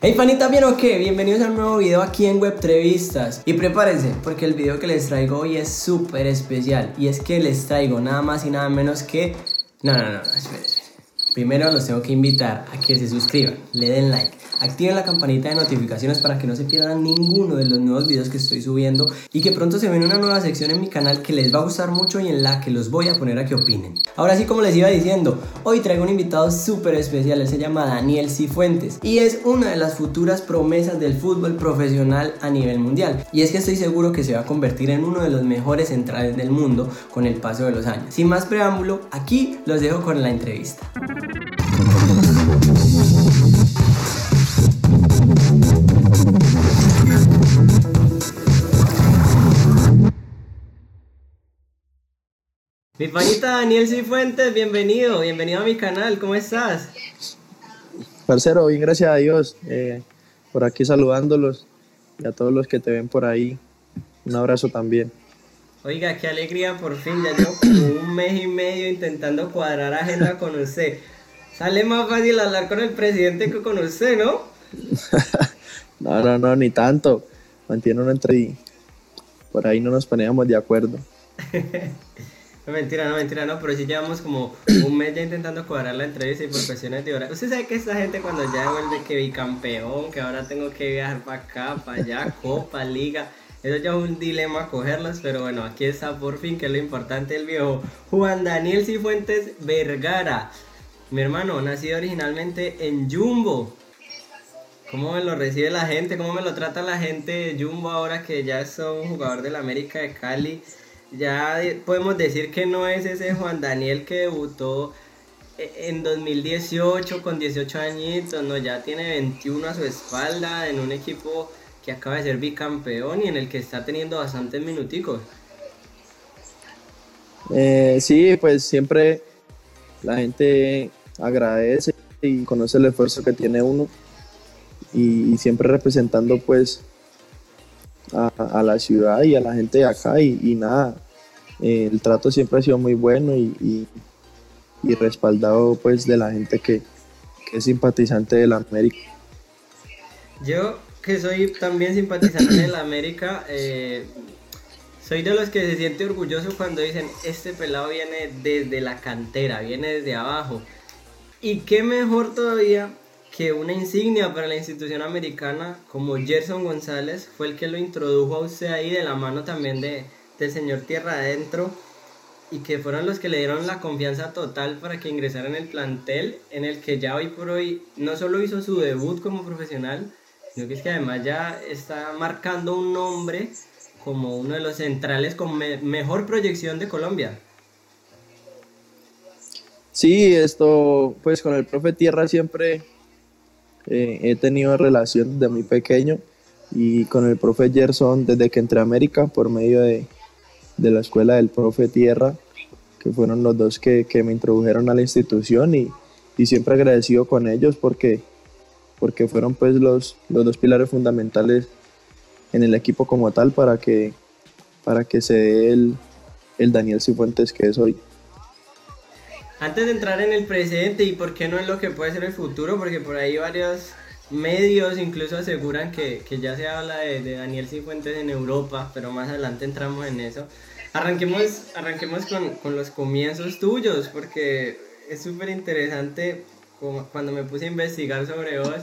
Hey panitas, ¿bien o qué? Bienvenidos a un nuevo video aquí en Webtrevistas Y prepárense, porque el video que les traigo hoy es súper especial. Y es que les traigo nada más y nada menos que... No, no, no, espérense Primero los tengo que invitar a que se suscriban, le den like Activen la campanita de notificaciones para que no se pierdan ninguno de los nuevos videos que estoy subiendo y que pronto se ven una nueva sección en mi canal que les va a gustar mucho y en la que los voy a poner a que opinen. Ahora sí, como les iba diciendo, hoy traigo un invitado súper especial, él se llama Daniel Cifuentes y es una de las futuras promesas del fútbol profesional a nivel mundial. Y es que estoy seguro que se va a convertir en uno de los mejores centrales del mundo con el paso de los años. Sin más preámbulo, aquí los dejo con la entrevista. Mi panita Daniel Cifuentes, bienvenido, bienvenido a mi canal, ¿cómo estás? Parcero, bien, gracias a Dios. Eh, por aquí saludándolos y a todos los que te ven por ahí. Un abrazo también. Oiga, qué alegría, por fin, ya llevo como un mes y medio intentando cuadrar agenda con usted. Sale más fácil hablar con el presidente que con usted, ¿no? no, no, no, ni tanto. Mantiene uno entre... Por ahí no nos poníamos de acuerdo. No, mentira, no, mentira, no, pero sí llevamos como un mes ya intentando cuadrar la entrevista y por cuestiones de hora. Usted sabe que esta gente cuando ya vuelve que bicampeón, que ahora tengo que viajar para acá, para allá, Copa, Liga. Eso ya es un dilema cogerlas, pero bueno, aquí está por fin, que es lo importante el viejo Juan Daniel Cifuentes Vergara. Mi hermano, nacido originalmente en Jumbo. ¿Cómo me lo recibe la gente? ¿Cómo me lo trata la gente de Jumbo ahora que ya es un jugador del América de Cali? ya podemos decir que no es ese Juan Daniel que debutó e, en 2018 con 18 añitos, no, ya tiene 21 a su espalda en un equipo que acaba de ser bicampeón y en el que está teniendo bastantes minuticos. Eh, sí, pues siempre la gente agradece y conoce el esfuerzo que tiene uno y, siempre representando pues a, la ciudad y a la gente de acá y, nada, eh, el trato siempre ha sido muy bueno y, respaldado pues de la gente que, es simpatizante de la América. Yo que soy también simpatizante de la América, eh, soy de los que se siente orgulloso cuando dicen, este pelado viene desde la cantera, viene desde abajo. Y qué mejor todavía que una insignia para la institución americana como Gerson González fue el que lo introdujo a usted ahí de la mano también de, del señor Tierra Adentro y que fueron los que le dieron la confianza total para que ingresara en el plantel en el que ya hoy por hoy no solo hizo su debut como profesional, sino que es que además ya está marcando un nombre como uno de los centrales con mejor proyección de Colombia. Sí, esto, pues con el profe Tierra siempre eh, he tenido relación desde muy pequeño y con el profe Gerson desde que entré a América por medio de, de la escuela del profe Tierra, que fueron los dos que, que me introdujeron a la institución y, y, siempre agradecido con ellos porque, porque fueron pues los, los dos pilares fundamentales en el equipo como tal para que, para que se dé el, el Daniel Cifuentes que es hoy. Antes de entrar en el presente y por qué no en lo que puede ser el futuro, porque por ahí varios medios incluso aseguran que, ya se habla de, Daniel Cifuentes en Europa, pero más adelante entramos en eso. Arranquemos, arranquemos con, los comienzos tuyos, porque es súper interesante cuando me puse a investigar sobre vos,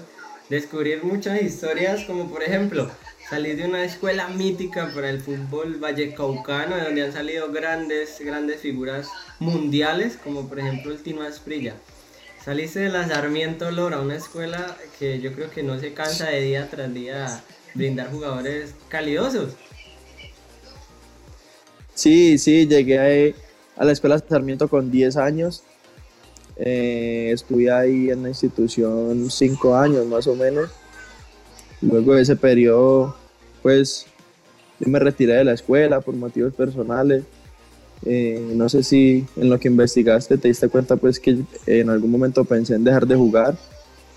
descubrir muchas historias, como por ejemplo, Salí de una escuela mítica para el fútbol vallecaucano, de donde han salido grandes, grandes figuras mundiales, como por ejemplo el Tino Asprilla. Saliste de la Sarmiento Lora, una escuela que yo creo que no se cansa de día tras día brindar jugadores calidosos. Sí, sí, llegué a la escuela Sarmiento con 10 años. Eh, estuve ahí en la institución 5 años más o menos Luego de ese periodo, pues yo me retiré de la escuela por motivos personales. Eh, no sé si en lo que investigaste te diste cuenta pues que en algún momento pensé en dejar de jugar.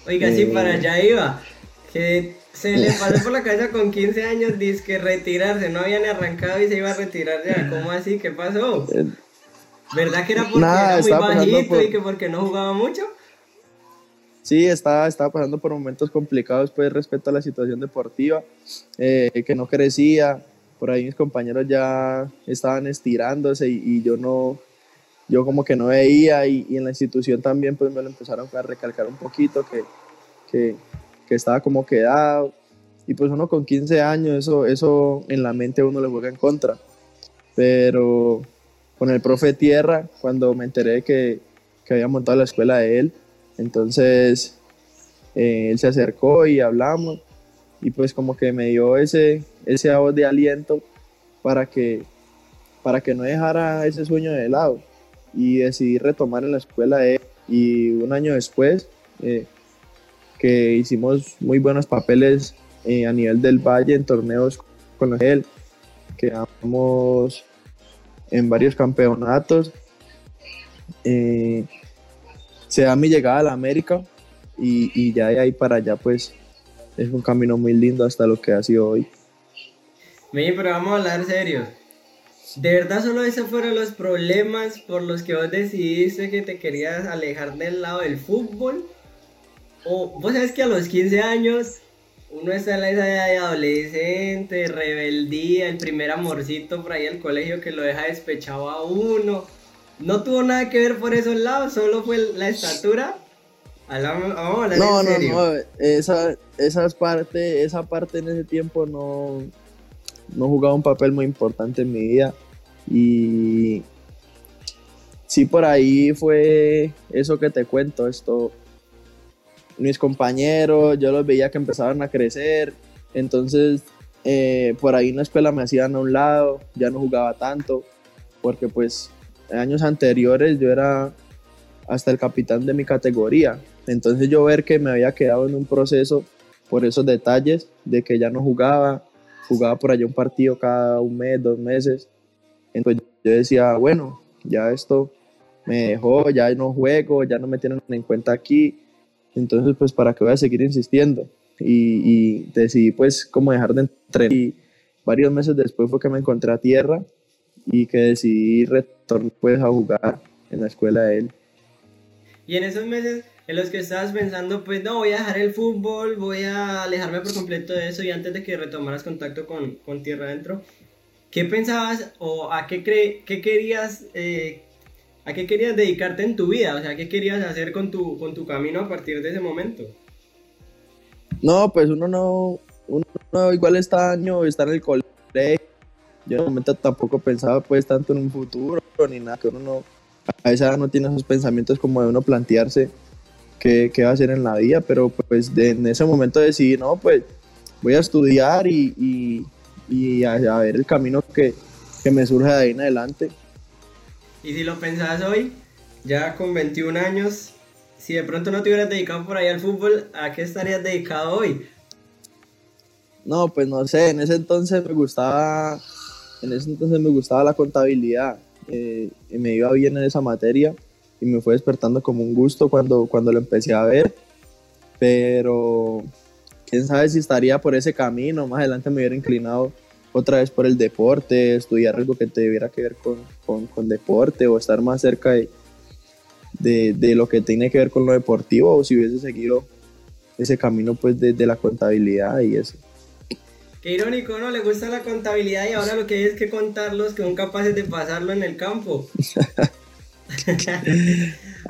Oiga, sí, para eh, allá iba. Que se le pasó por la cabeza con 15 años, dice que retirarse, no habían arrancado y se iba a retirar ya. ¿Cómo así? ¿Qué pasó? Eh, ¿Verdad que era porque era muy bajito y que porque no jugaba mucho? Sí, estaba, estaba pasando por momentos complicados pues respecto a la situación deportiva, eh, que no crecía, por ahí mis compañeros ya estaban estirándose y, yo no, yo como que no veía y, en la institución también pues me lo empezaron a recalcar un poquito que, que, que, estaba como quedado. Y pues uno con 15 años eso, eso en la mente uno le juega en contra, pero con el profe Tierra cuando me enteré que, que había montado la escuela de él, entonces eh, él se acercó y hablamos y pues como que me dio ese, ese voz de aliento para que, para que no dejara ese sueño de lado. Y decidí retomar en la escuela y un año después eh, que hicimos muy buenos papeles eh, a nivel del valle en torneos con él. Quedamos en varios campeonatos se da mi llegada a la América y, y, ya de ahí para allá pues es un camino muy lindo hasta lo que ha sido hoy. Bien, pero vamos a hablar serio. ¿De verdad solo esos fueron los problemas por los que vos decidiste que te querías alejar del lado del fútbol? ¿O vos sabes que a los 15 años uno está en la edad de adolescente, rebeldía, el primer amorcito por ahí al colegio que lo deja despechado a uno? No tuvo nada que ver por esos lados, solo fue la estatura. Hablamos, vamos a hablar no, no, no, esa, esas parte, esa parte en ese tiempo no, no jugaba un papel muy importante en mi vida. Y sí por ahí fue eso que te cuento, esto, mis compañeros, yo los veía que empezaban a crecer, entonces eh, por ahí en la escuela me hacían a un lado, ya no jugaba tanto, porque pues años anteriores yo era hasta el capitán de mi categoría. Entonces yo ver que me había quedado en un proceso por esos detalles de que ya no jugaba, jugaba por allá un partido cada un mes, dos meses. Entonces yo decía, bueno, ya esto me dejó, ya no juego, ya no me tienen en cuenta aquí. Entonces pues para qué voy a seguir insistiendo. Y, y decidí pues como dejar de entrenar. Y varios meses después fue que me encontré a tierra y que decidí retornar pues, a jugar en la escuela de él. Y en esos meses en los que estabas pensando, pues no, voy a dejar el fútbol, voy a alejarme por completo de eso y antes de que retomaras contacto con, con Tierra Adentro, ¿qué pensabas o a qué, cre qué querías... Eh, ¿A qué querías dedicarte en tu vida? O sea, ¿qué querías hacer con tu, con tu camino a partir de ese momento? No, pues uno no, uno igual está año, está en el colegio, yo en momento tampoco pensaba pues tanto en un futuro ni nada, que uno no, a esa edad no tiene esos pensamientos como de uno plantearse qué, qué va a hacer en la vida, pero pues en ese momento decidí, no, pues voy a estudiar y, y, a, ver el camino que, que me surge de ahí en adelante. Y si lo pensás hoy, ya con 21 años, si de pronto no te hubieras dedicado por ahí al fútbol, ¿a qué estarías dedicado hoy? No, pues no sé, en ese entonces me gustaba en ese entonces me gustaba la contabilidad, eh, y me iba bien en esa materia y me fue despertando como un gusto cuando, cuando lo empecé a ver, pero quién sabe si estaría por ese camino, más adelante me hubiera inclinado otra vez por el deporte, estudiar algo que tuviera que ver con, con, deporte o estar más cerca de, de, lo que tiene que ver con lo deportivo o si hubiese seguido ese camino pues de, de la contabilidad y eso. Qué irónico, ¿no? Le gusta la contabilidad y ahora lo que hay es que contarlos que son capaces de pasarlo en el campo.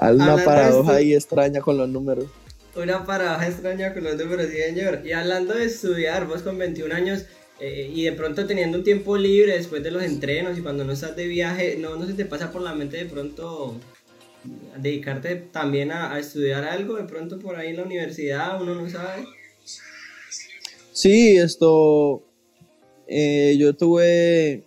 una paradoja ahí extraña con los números. Una paradoja extraña con los números, sí, señor. Y hablando de estudiar, vos con 21 años eh, y de pronto teniendo un tiempo libre después de los entrenos y cuando no estás de viaje, ¿no, no se te pasa por la mente de pronto dedicarte también a, a estudiar algo? De pronto por ahí en la universidad, uno no sabe. Sí, esto, eh, yo tuve,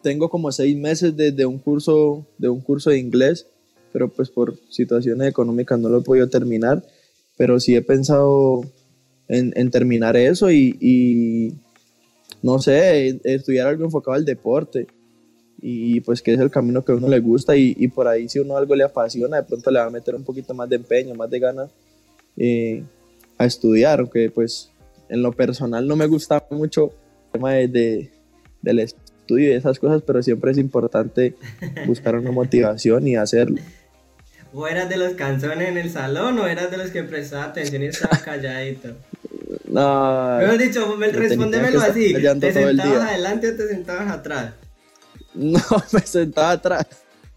tengo como seis meses desde un curso, de un curso de inglés, pero pues por situaciones económicas no lo he podido terminar, pero sí he pensado en, terminar eso y, no sé, estudiar algo enfocado al deporte y pues que es el camino que a uno le gusta y, por ahí si uno algo le apasiona, de pronto le va a meter un poquito más de empeño, más de ganas eh, a estudiar, aunque pues en lo personal no me gusta mucho el tema de, del estudio y esas cosas, pero siempre es importante buscar una motivación y hacerlo. ¿O eras de los canzones en el salón o eras de los que prestaba atención y estaba calladito? No. Mejor dicho, respóndemelo así. ¿Te sentabas adelante o te sentabas atrás? No, me sentaba atrás.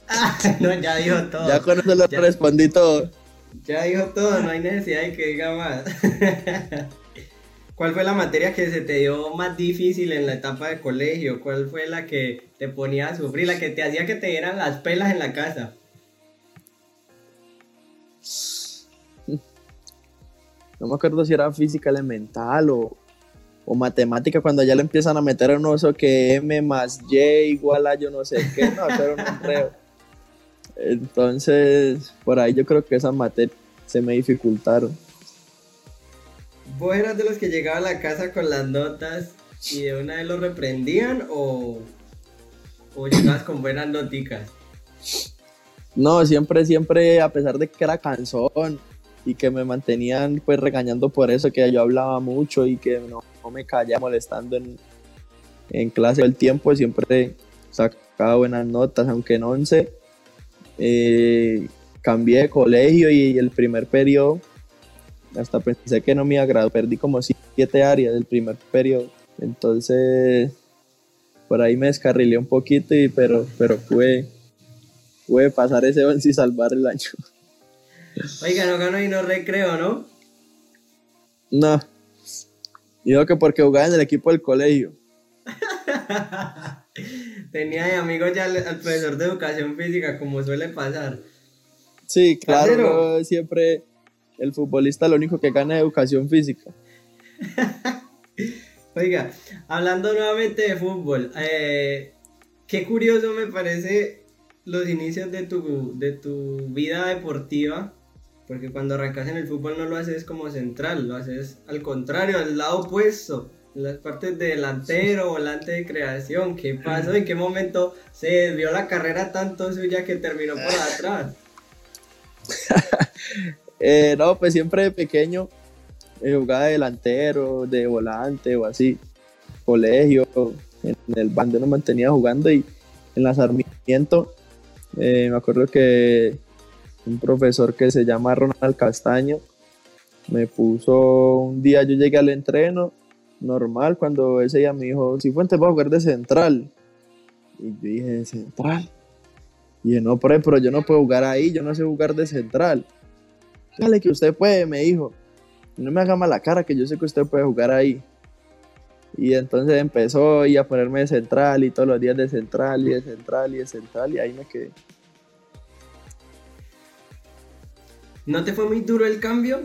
Ah, no, ya dijo todo. Ya con eso lo respondí todo. Ya dijo todo, no hay necesidad de que diga más. ¿Cuál fue la materia que se te dio más difícil en la etapa de colegio? ¿Cuál fue la que te ponía a sufrir, la que te hacía que te dieran las pelas en la casa? no me acuerdo si era física elemental o, o matemática, cuando ya le empiezan a meter un oso que M más Y igual a yo no sé qué, no, pero no creo. Entonces, por ahí yo creo que esas materias se me dificultaron. ¿Vos eras de los que llegaban a la casa con las notas y de una vez lo reprendían o, o llegabas con buenas noticas? No, siempre, siempre, a pesar de que era cansón, y que me mantenían pues regañando por eso, que yo hablaba mucho y que no, me callaba molestando en, en clase el tiempo, siempre sacaba buenas notas, aunque en 11 eh, cambié de colegio y el primer periodo, hasta pensé que no me agradó, perdí como siete áreas del primer periodo, entonces por ahí me descarrilé un poquito, y, pero, pero pude, pude pasar ese 11 y salvar el año. Oiga, no ganó y no recreo, ¿no? No. Digo que porque jugaba en el equipo del colegio. Tenía de amigo ya al, profesor de educación física, como suele pasar. Sí, claro, siempre el futbolista lo único que gana es educación física. Oiga, hablando nuevamente de fútbol, eh, qué curioso me parece los inicios de tu, de tu vida deportiva porque cuando arrancas en el fútbol no lo haces como central, lo haces al contrario, al lado opuesto, en las partes de delantero, volante de creación. ¿Qué pasó? ¿En qué momento se desvió la carrera tanto suya que terminó por atrás? Eh, no, pues siempre de pequeño eh, jugaba de delantero, de volante o así. Colegio, en el bando no mantenía jugando y en la Sarmiento eh, me acuerdo que un profesor que se llama Ronald Castaño. Me puso un día, yo llegué al entreno normal, cuando ese día me dijo, si Fuentes va a jugar de central. Y yo dije, ¿de central? Y no, pero yo no puedo jugar ahí, yo no sé jugar de central. Dale que usted puede, me dijo. No me haga mala cara, que yo sé que usted puede jugar ahí. Y entonces empezó a ponerme de central y todos los días de central y de central y de central y ahí me quedé. ¿No te fue muy duro el cambio?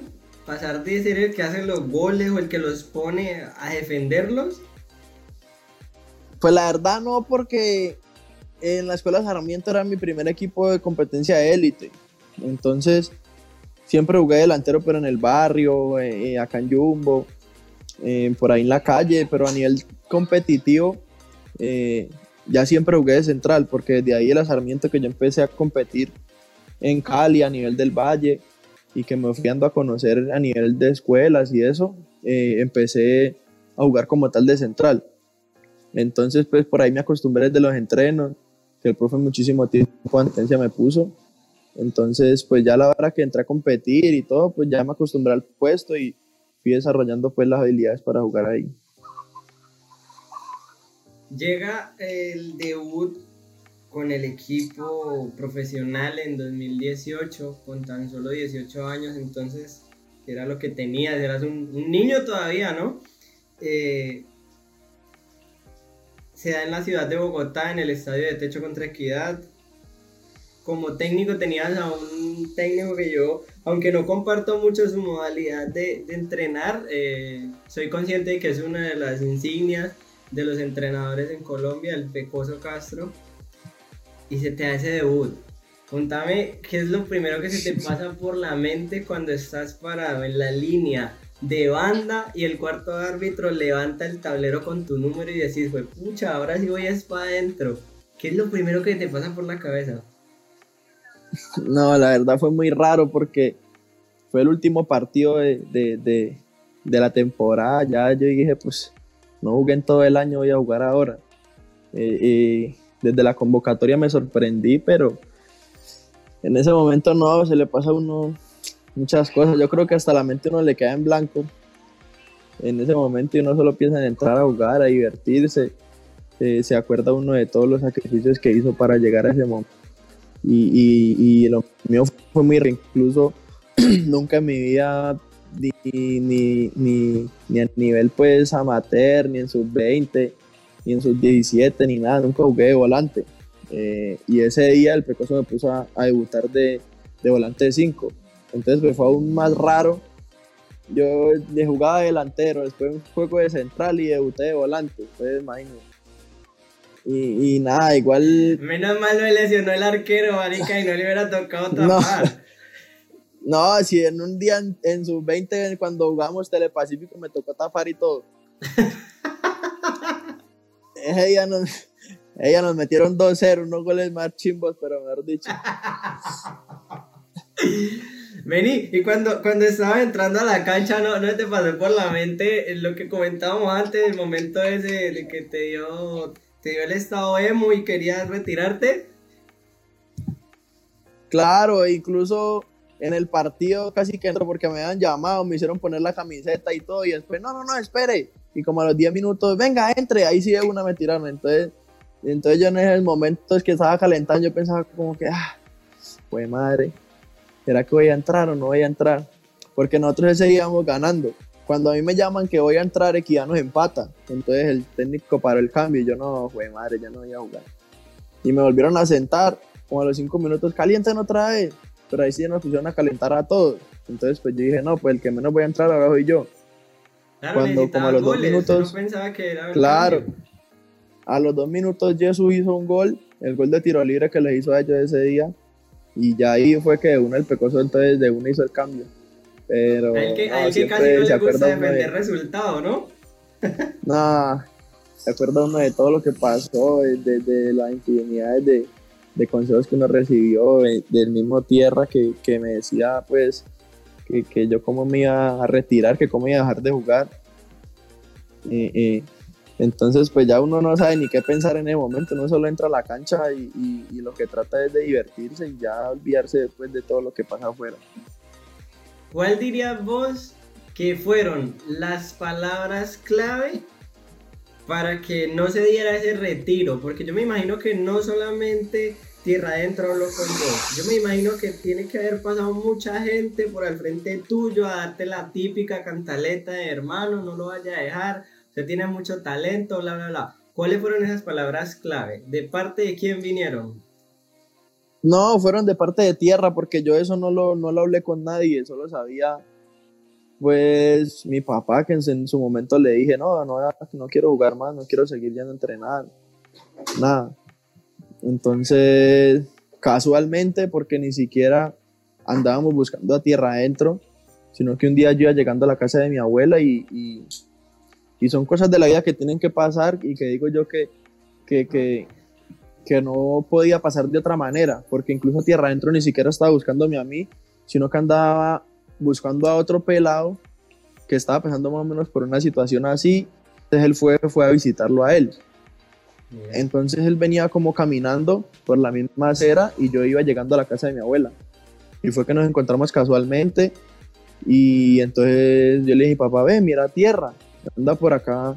Pasar de ser el que hace los goles o el que los pone a defenderlos. Pues la verdad no, porque en la escuela Sarmiento era mi primer equipo de competencia de élite. Entonces, siempre jugué delantero, pero en el barrio, eh, eh, acá en Jumbo, eh, por ahí en la calle, pero a nivel competitivo, ya siempre jugué de central, porque desde ahí el Sarmiento que yo empecé a competir en Cali a nivel del Valle y que me fui a conocer a nivel de escuelas y eso, eh, empecé a jugar como tal de central. Entonces, pues por ahí me acostumbré desde los entrenos, que el profe muchísimo tiempo de me puso. Entonces, pues ya la hora que entré a competir y todo, pues ya me acostumbré al puesto y fui desarrollando pues las habilidades para jugar ahí. Llega el debut con el equipo profesional en 2018 con tan solo 18 años, entonces era lo que tenías, eras un, niño todavía, ¿no? Eh, se da en la ciudad de Bogotá, en el estadio de Techo contra Equidad. Como técnico tenías a un técnico que yo, aunque no comparto mucho su modalidad de, entrenar, eh, soy consciente de que es una de las insignias de los entrenadores en Colombia, el Pecoso Castro y se te hace debut. Contame qué es lo primero que se te pasa por la mente cuando estás parado en la línea de banda y el cuarto árbitro levanta el tablero con tu número y decís, pucha, ahora sí voy a para adentro. ¿Qué es lo primero que te pasa por la cabeza? No, la verdad fue muy raro porque fue el último partido de, de la temporada. Ya yo dije, pues no jugué en todo el año, voy a jugar ahora. Eh, desde la convocatoria me sorprendí, pero en ese momento no, se le pasa a uno muchas cosas. Yo creo que hasta la mente uno le queda en blanco en ese momento uno solo piensa en entrar a jugar, a divertirse. Eh, se acuerda uno de todos los sacrificios que hizo para llegar a ese momento. Y, y, lo mío fue muy incluso nunca en mi vida ni, ni, ni, ni, a nivel pues amateur, ni en sus 20, ni en sus 17, ni nada, nunca jugué de volante. Eh, y ese día el Pecoso me puso a, debutar de, de, volante de 5. Entonces pues, fue aún más raro. Yo jugaba de delantero, después un juego de central y debuté de volante. Entonces imagínate y, nada, igual. Menos mal no lesionó el arquero, marica, y no le hubiera tocado tapar. No, si en un día en, sus 20, cuando jugamos Telepacífico, me tocó tapar y todo. Día nos, ella nos metieron 2-0, unos goles más chimbos, pero mejor dicho. Vení, y cuando, cuando estaba entrando a la cancha, ¿no, ¿no te pasó por la mente lo que comentábamos antes, el momento ese de que te dio te dio el estado emo y querías retirarte. Claro, incluso en el partido casi que entro porque me habían llamado, me hicieron poner la camiseta y todo, y después, no, no, no, espere. Y como a los 10 minutos, venga, entre, ahí sí de una me tiraron. Entonces, entonces yo en el momento que estaba calentando, yo pensaba como que, ah, pues madre, ¿será que voy a entrar o no voy a entrar? Porque nosotros seguíamos ganando cuando a mí me llaman que voy a entrar, Equidad nos empata. Entonces el técnico paró el cambio y yo no, fue madre, ya no voy a jugar. Y me volvieron a sentar, como a los cinco minutos, calienten otra vez. Pero ahí sí nos pusieron a calentar a todos. Entonces pues yo dije, no, pues el que menos voy a entrar ahora soy yo. Claro, cuando como a los dos minutos. que era claro. A los dos minutos Jesús hizo un gol, el gol de tiro libre que le hizo a ellos ese día. Y ya ahí fue que uno el pecoso entonces de uno hizo el cambio. Pero. A que, que casi no le gusta defender resultado, ¿no? no, se acuerda uno de todo lo que pasó, desde las infinidades de, de, consejos que uno recibió, del mismo Tierra que, que me decía, pues, que, que, yo cómo me iba a retirar, que cómo iba a dejar de jugar. entonces, pues ya uno no sabe ni qué pensar en ese momento, uno solo entra a la cancha y, y, y lo que trata es de divertirse y ya olvidarse después de todo lo que pasa afuera. ¿Cuál dirías vos que fueron las palabras clave para que no se diera ese retiro? Porque yo me imagino que no solamente Tierra Adentro habló con vos. Yo me imagino que tiene que haber pasado mucha gente por al frente tuyo a darte la típica cantaleta de hermano, no lo vaya a dejar, usted tiene mucho talento, bla, bla, bla. ¿Cuáles fueron esas palabras clave? ¿De parte de quién vinieron? No, fueron de parte de tierra, porque yo eso no lo, no lo hablé con nadie, eso lo sabía pues mi papá, que en, su momento le dije, no, no, no quiero jugar más, no quiero seguir yendo a entrenar, nada. Entonces, casualmente, porque ni siquiera andábamos buscando a tierra adentro, sino que un día yo iba llegando a la casa de mi abuela y, y, son cosas de la vida que tienen que pasar y que digo yo que, que, que que no podía pasar de otra manera, porque incluso Tierra Adentro ni siquiera estaba buscándome a mí, sino que andaba buscando a otro pelado que estaba pasando más o menos por una situación así, entonces él fue, fue a visitarlo a él. Entonces él venía como caminando por la misma acera y yo iba llegando a la casa de mi abuela. Y fue que nos encontramos casualmente y entonces yo le dije, papá, ve, mira tierra, anda por acá,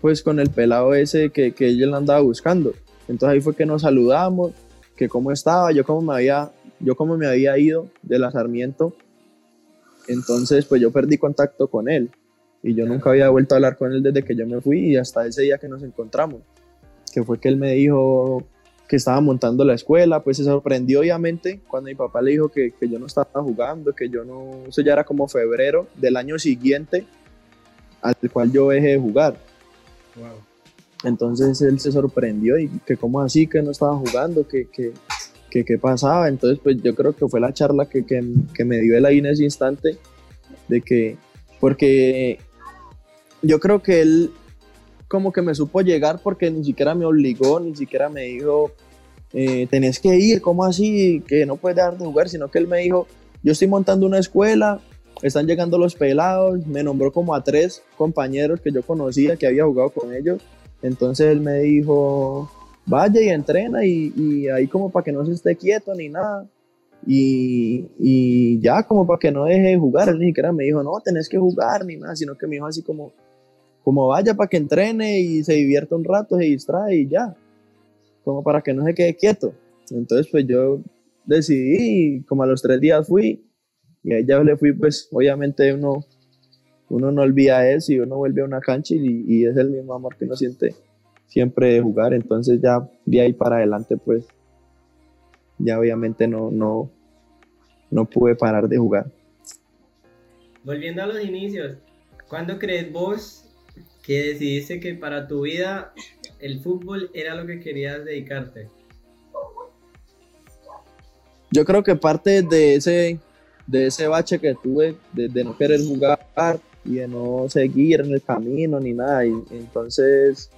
pues con el pelado ese que, que él andaba buscando. Entonces ahí fue que nos saludamos, que cómo estaba, yo cómo me había, yo cómo me había ido de la Sarmiento. Entonces pues yo perdí contacto con él y yo nunca había vuelto a hablar con él desde que yo me fui y hasta ese día que nos encontramos, que fue que él me dijo que estaba montando la escuela, pues se sorprendió obviamente cuando mi papá le dijo que, que yo no estaba jugando, que yo no, eso ya era como febrero del año siguiente al cual yo dejé de jugar. Wow. Entonces él se sorprendió y que cómo así que no estaba jugando, que qué pasaba. Entonces pues yo creo que fue la charla que, que, me dio él ahí en ese instante de que, porque yo creo que él como que me supo llegar porque ni siquiera me obligó, ni siquiera me dijo, eh, tenés que ir, ¿cómo así? Que no puedes dejar de jugar, sino que él me dijo, yo estoy montando una escuela, están llegando los pelados, me nombró como a tres compañeros que yo conocía, que había jugado con ellos, entonces él me dijo, vaya y entrena y, ahí como para que no se esté quieto ni nada. Y, y, ya como para que no deje de jugar, él ni siquiera me dijo, no, tenés que jugar ni nada, sino que me dijo así como, como vaya para que entrene y se divierta un rato, se distrae y ya, como para que no se quede quieto. Entonces pues yo decidí, como a los tres días fui, y ahí ya le fui, pues obviamente uno, uno no olvida eso y uno vuelve a una cancha y, y es el mismo amor que uno siente siempre de jugar, entonces ya de ahí para adelante pues ya obviamente no, no, no pude parar de jugar. Volviendo a los inicios, ¿cuándo crees vos que decidiste que para tu vida el fútbol era lo que querías dedicarte? Yo creo que parte de ese, de ese bache que tuve, de, no querer jugar y de no seguir en el camino ni nada, y entonces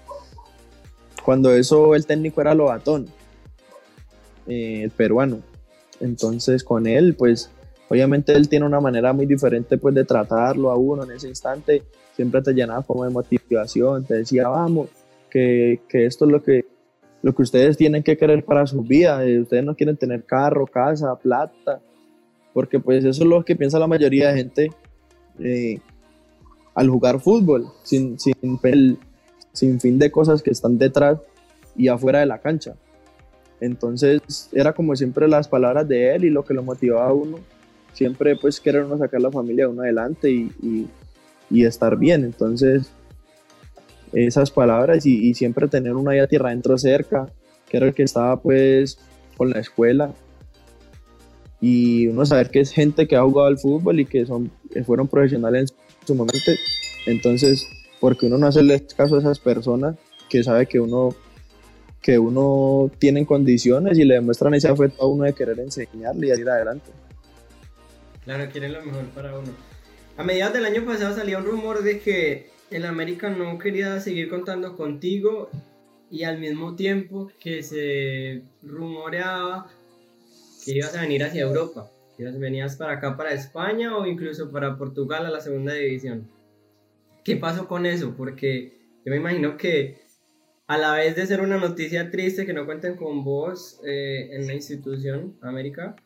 cuando eso el técnico era Lobatón, eh, el peruano. Entonces con él, pues obviamente él tiene una manera muy diferente pues de tratarlo a uno en ese instante. Siempre te llenaba como de motivación, te decía, vamos, que, que esto es lo que, lo que ustedes tienen que querer para su vida. Eh, ustedes no quieren tener carro, casa, plata, porque pues eso es lo que piensa la mayoría de gente eh, al jugar fútbol, sin, sin, sin fin de cosas que están detrás y afuera de la cancha. Entonces era como siempre las palabras de él y lo que lo motivaba a uno, siempre pues querer uno sacar la familia de uno adelante y, y, estar bien. Entonces esas palabras y, y, siempre tener una ya tierra adentro cerca, que era el que estaba pues con la escuela y uno saber que es gente que ha jugado al fútbol y que son fueron profesionales en su momento. Entonces porque uno no hace caso a esas personas que sabe que uno que uno tiene condiciones y le demuestran ese afecto a uno de querer enseñarle y ir adelante. Claro, quieren lo mejor para uno. A mediados del año pasado salía un rumor de que el América no quería seguir contando contigo y al mismo tiempo que se rumoreaba que ibas a venir hacia Europa, venías para acá, para España o incluso para Portugal a la segunda división. ¿Qué pasó con eso? Porque yo me imagino que a la vez de ser una noticia triste que no cuenten con vos eh, en la institución América,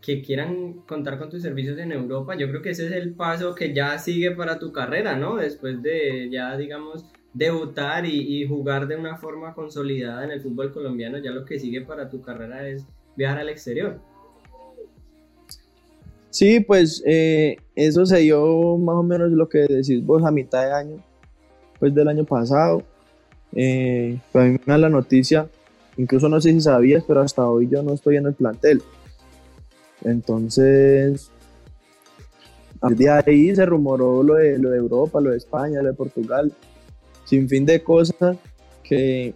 que quieran contar con tus servicios en Europa, yo creo que ese es el paso que ya sigue para tu carrera, ¿no? Después de ya, digamos, debutar y, y, jugar de una forma consolidada en el fútbol colombiano, ya lo que sigue para tu carrera es viajar al exterior. Sí, pues eh, eso se dio más o menos lo que decís vos a mitad de año, pues del año pasado. Eh, a mí me da la noticia, incluso no sé si sabías, pero hasta hoy yo no estoy en el plantel. Entonces, de ahí se rumoró lo de, lo de Europa, lo de España, lo de Portugal, sin fin de cosas que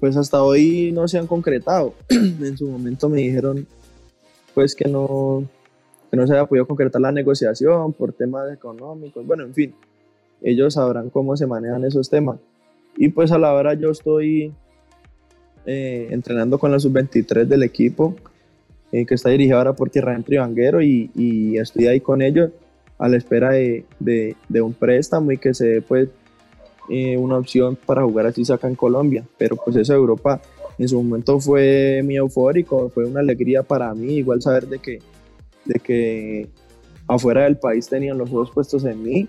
pues hasta hoy no se han concretado. en su momento me dijeron pues que no, que no se haya podido concretar la negociación por temas económicos, bueno, en fin, ellos sabrán cómo se manejan esos temas. Y pues a la hora yo estoy eh, entrenando con la sub-23 del equipo, eh, que está dirigido ahora por Tierra Entre Vanguero, y, y, estoy ahí con ellos a la espera de, de, de un préstamo y que se dé pues eh, una opción para jugar así acá en Colombia. Pero pues eso Europa en su momento fue muy eufórico, fue una alegría para mí, igual saber de que de que afuera del país tenían los ojos puestos en mí,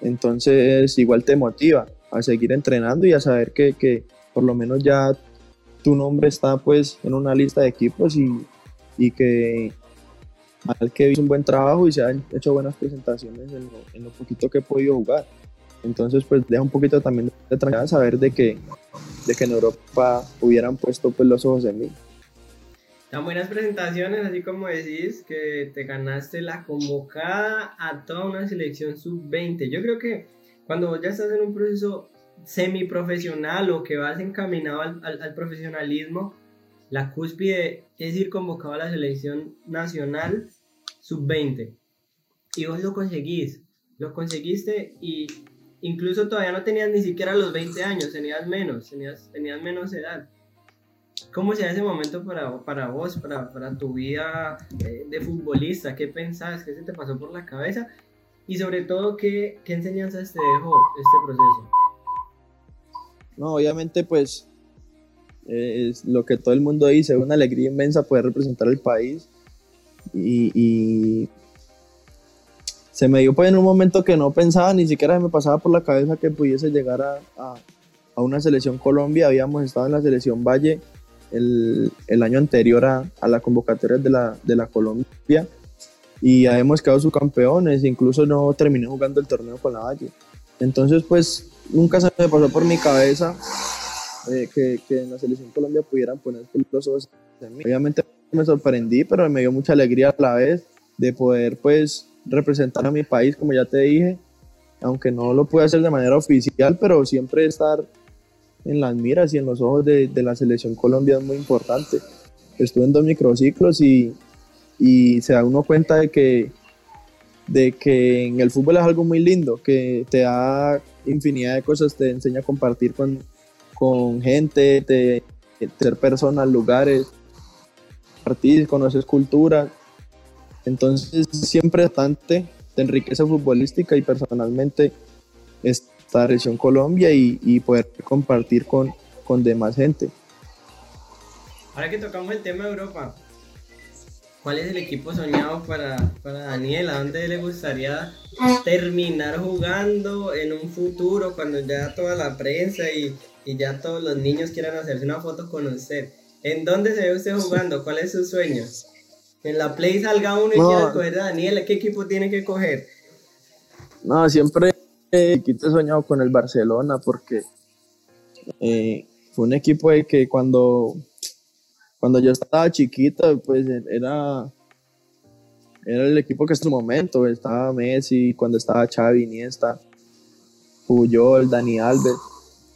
entonces igual te motiva a seguir entrenando y a saber que, que por lo menos ya tu nombre está pues en una lista de equipos y, y que al que hizo un buen trabajo y se han hecho buenas presentaciones en lo, en poquito que he podido jugar. Entonces pues deja un poquito también de tranquilidad saber de que, de que en Europa hubieran puesto pues los ojos en mí. Tan buenas presentaciones, así como decís que te ganaste la convocada a toda una selección sub-20. Yo creo que cuando ya estás en un proceso semiprofesional o que vas encaminado al, al, profesionalismo, la cúspide es ir convocado a la selección nacional sub-20. Y vos lo conseguís, lo conseguiste y incluso todavía no tenías ni siquiera los 20 años, tenías menos, tenías, tenías menos edad ¿Cómo será ese momento para, para vos, para, para tu vida de, de, futbolista? ¿Qué pensás? ¿Qué se te pasó por la cabeza? Y sobre todo, ¿qué, qué enseñanzas te dejó este proceso? No, obviamente, pues es lo que todo el mundo dice, una alegría inmensa poder representar el país y, se me dio pues en un momento que no pensaba, ni siquiera me pasaba por la cabeza que pudiese llegar a, a, una selección Colombia, habíamos estado en la selección Valle el, el año anterior a, a, la convocatoria de la, de la Colombia y ya hemos quedado subcampeones, incluso no terminé jugando el torneo con la Valle. Entonces pues nunca se me pasó por mi cabeza eh, que, que, en la selección Colombia pudieran poner los ojos en mí. Obviamente me sorprendí, pero me dio mucha alegría a la vez de poder pues representar a mi país, como ya te dije, aunque no lo pude hacer de manera oficial, pero siempre estar en las miras y en los ojos de, de la selección Colombia es muy importante. Estuve en dos microciclos y, y se da uno cuenta de que, de que en el fútbol es algo muy lindo, que te da infinidad de cosas, te enseña a compartir con, con gente, de, ser personas, lugares, partir, conoces cultura. Entonces, siempre bastante de enriquece futbolística y personalmente esta región Colombia y, y, poder compartir con, con demás gente. Ahora que tocamos el tema de Europa, ¿Cuál es el equipo soñado para, para Daniel? ¿A dónde le gustaría terminar jugando en un futuro cuando ya toda la prensa y, y ya todos los niños quieran hacerse una foto con usted? ¿En dónde se ve usted jugando? ¿Cuál es su sueño? En la Play salga uno y quiera coger a Daniel, ¿qué equipo tiene que coger? No, siempre eh, he soñado con el Barcelona porque eh, fue un equipo de que cuando cuando yo estaba chiquita, pues era, era el equipo que en su momento estaba Messi, cuando estaba Xavi, Iniesta, Puyol, Dani Alves.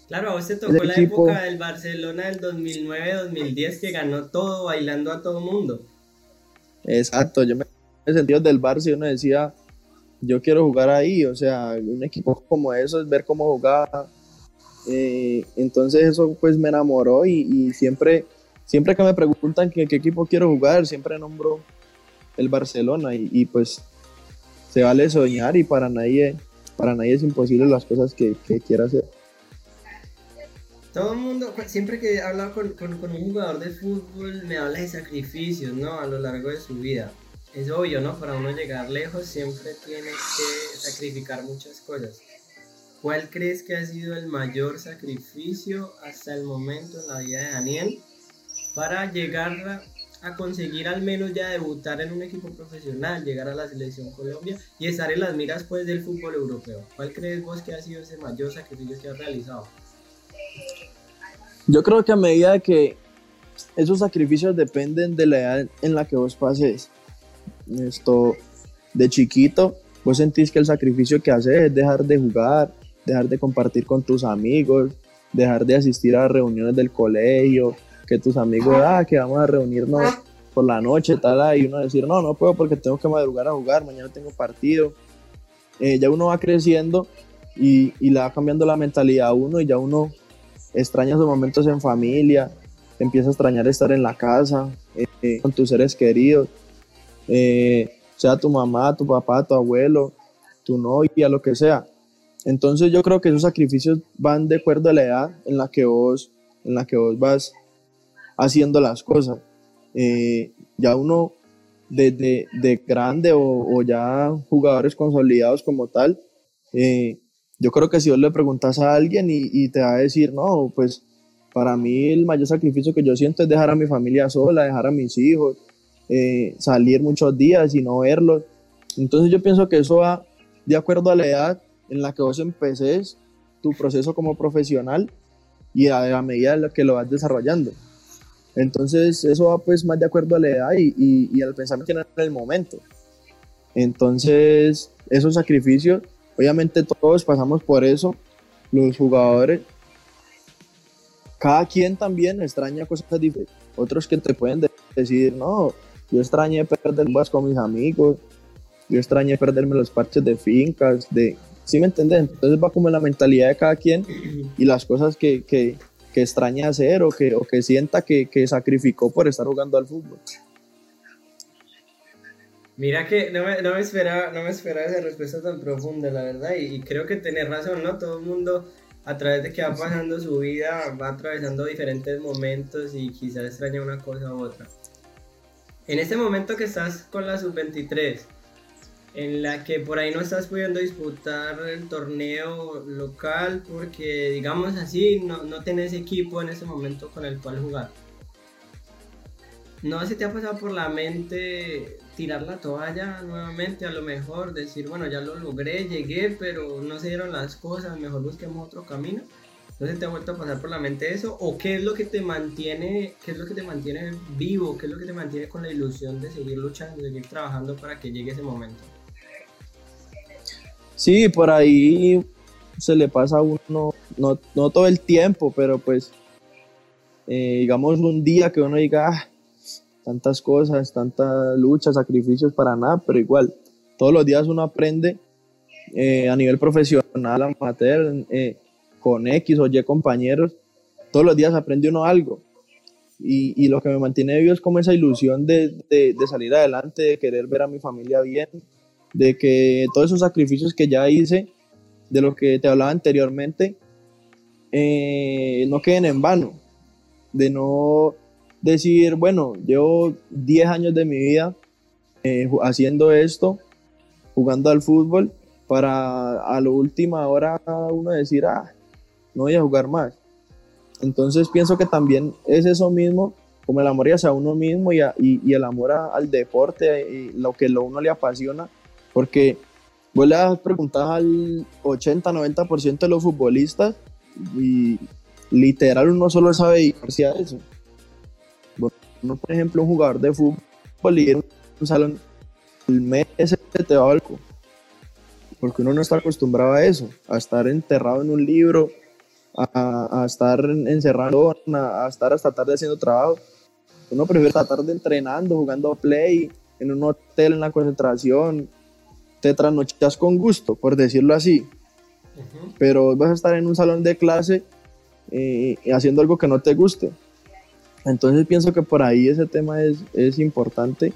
Claro, a vos te tocó la época del Barcelona del 2009-2010 que ganó todo bailando a todo mundo. Exacto, yo me sentí del Barça y uno decía, yo quiero jugar ahí, o sea, un equipo como eso es ver cómo jugaba. Eh, entonces eso pues me enamoró y, siempre siempre que me preguntan qué, qué equipo quiero jugar, siempre nombro el Barcelona y, pues se vale soñar y para nadie, para nadie es imposible las cosas que, que quiera hacer. Todo el mundo, pues, siempre que he hablado con, con, con, un jugador de fútbol, me habla de sacrificios, ¿no? A lo largo de su vida. Es obvio, ¿no? Para uno llegar lejos siempre tiene que sacrificar muchas cosas. ¿Cuál crees que ha sido el mayor sacrificio hasta el momento en la vida de Daniel? para llegar a conseguir al menos ya debutar en un equipo profesional, llegar a la selección Colombia y estar en las miras pues del fútbol europeo. ¿Cuál crees vos que ha sido ese mayor sacrificio que has realizado? Yo creo que a medida que esos sacrificios dependen de la edad en la que vos pases. Esto de chiquito, vos sentís que el sacrificio que haces es dejar de jugar, dejar de compartir con tus amigos, dejar de asistir a reuniones del colegio, que tus amigos, ah, que vamos a reunirnos por la noche, tal, y uno decir, no, no puedo porque tengo que madrugar a jugar, mañana tengo partido. Eh, ya uno va creciendo y, y, le va cambiando la mentalidad a uno y ya uno extraña esos momentos en familia, empieza a extrañar estar en la casa, eh, con tus seres queridos, eh, sea tu mamá, tu papá, tu abuelo, tu novia, lo que sea. Entonces yo creo que esos sacrificios van de acuerdo a la edad en la que vos, en la que vos vas haciendo las cosas. Eh, ya uno desde de, grande o, ya jugadores consolidados como tal, eh, yo creo que si vos le preguntas a alguien y, te va a decir, no, pues para mí el mayor sacrificio que yo siento es dejar a mi familia sola, dejar a mis hijos, eh, salir muchos días y no verlos. Entonces yo pienso que eso va de acuerdo a la edad en la que vos empeces tu proceso como profesional y a, a medida que lo vas desarrollando. Entonces, eso va pues más de acuerdo a la edad y, y, al pensamiento en el momento. Entonces, esos sacrificios, obviamente todos pasamos por eso, los jugadores. Cada quien también extraña cosas diferentes. Otros que te pueden decir, no, yo extrañé perder con mis amigos, yo extrañé perderme los parches de fincas, de... ¿Sí me entiendes? Entonces va como la mentalidad de cada quien y las cosas que, que, que extraña hacer o que, o que sienta que, que sacrificó por estar jugando al fútbol. Mira que no me, no me, esperaba, no me esperaba esa respuesta tan profunda, la verdad, y, creo que tenés razón, ¿no? Todo el mundo a través de que va pasando su vida, va atravesando diferentes momentos y quizás extraña una cosa u otra. En este momento que estás con la sub-23, en la que por ahí no estás pudiendo disputar el torneo local porque, digamos así, no, no tenés equipo en ese momento con el cual jugar. ¿No se te ha pasado por la mente tirar la toalla nuevamente? A lo mejor decir, bueno, ya lo logré, llegué, pero no se dieron las cosas, mejor busquemos otro camino. ¿No se te ha vuelto a pasar por la mente eso? ¿O qué es lo que te mantiene, qué es lo que te mantiene vivo? ¿Qué es lo que te mantiene con la ilusión de seguir luchando, de seguir trabajando para que llegue ese momento? Sí, por ahí se le pasa a uno, no, no todo el tiempo, pero pues, eh, digamos un día que uno diga, ah, tantas cosas, tantas luchas, sacrificios para nada, pero igual, todos los días uno aprende eh, a nivel profesional, amateur, eh, con X o Y compañeros, todos los días aprende uno algo. Y, lo que me mantiene vivo es como esa ilusión de, de, salir adelante, de querer ver a mi familia bien, de que todos esos sacrificios que ya hice, de lo que te hablaba anteriormente, eh, no queden en vano, de no decir, bueno, llevo 10 años de mi vida eh, haciendo esto, jugando al fútbol, para a lo última hora uno decir, ah, no voy a jugar más. Entonces pienso que también es eso mismo, como el amor hacia uno mismo y, a, y, el amor al deporte, y lo que lo uno le apasiona, porque vos le preguntas al 80-90% de los futbolistas y literal uno solo sabe dedicarse a eso por ejemplo, un jugador de fútbol y en un salón, el mes te va algo. Porque uno no está acostumbrado a eso, a estar enterrado en un libro, a, a estar encerrado, a, a, estar hasta tarde haciendo trabajo. Uno prefiere estar tarde entrenando, jugando play, en un hotel, en la concentración. Te trasnochas con gusto, por decirlo así. Uh -huh. Pero vas a estar en un salón de clase eh, haciendo algo que no te guste. Entonces pienso que por ahí ese tema es, es importante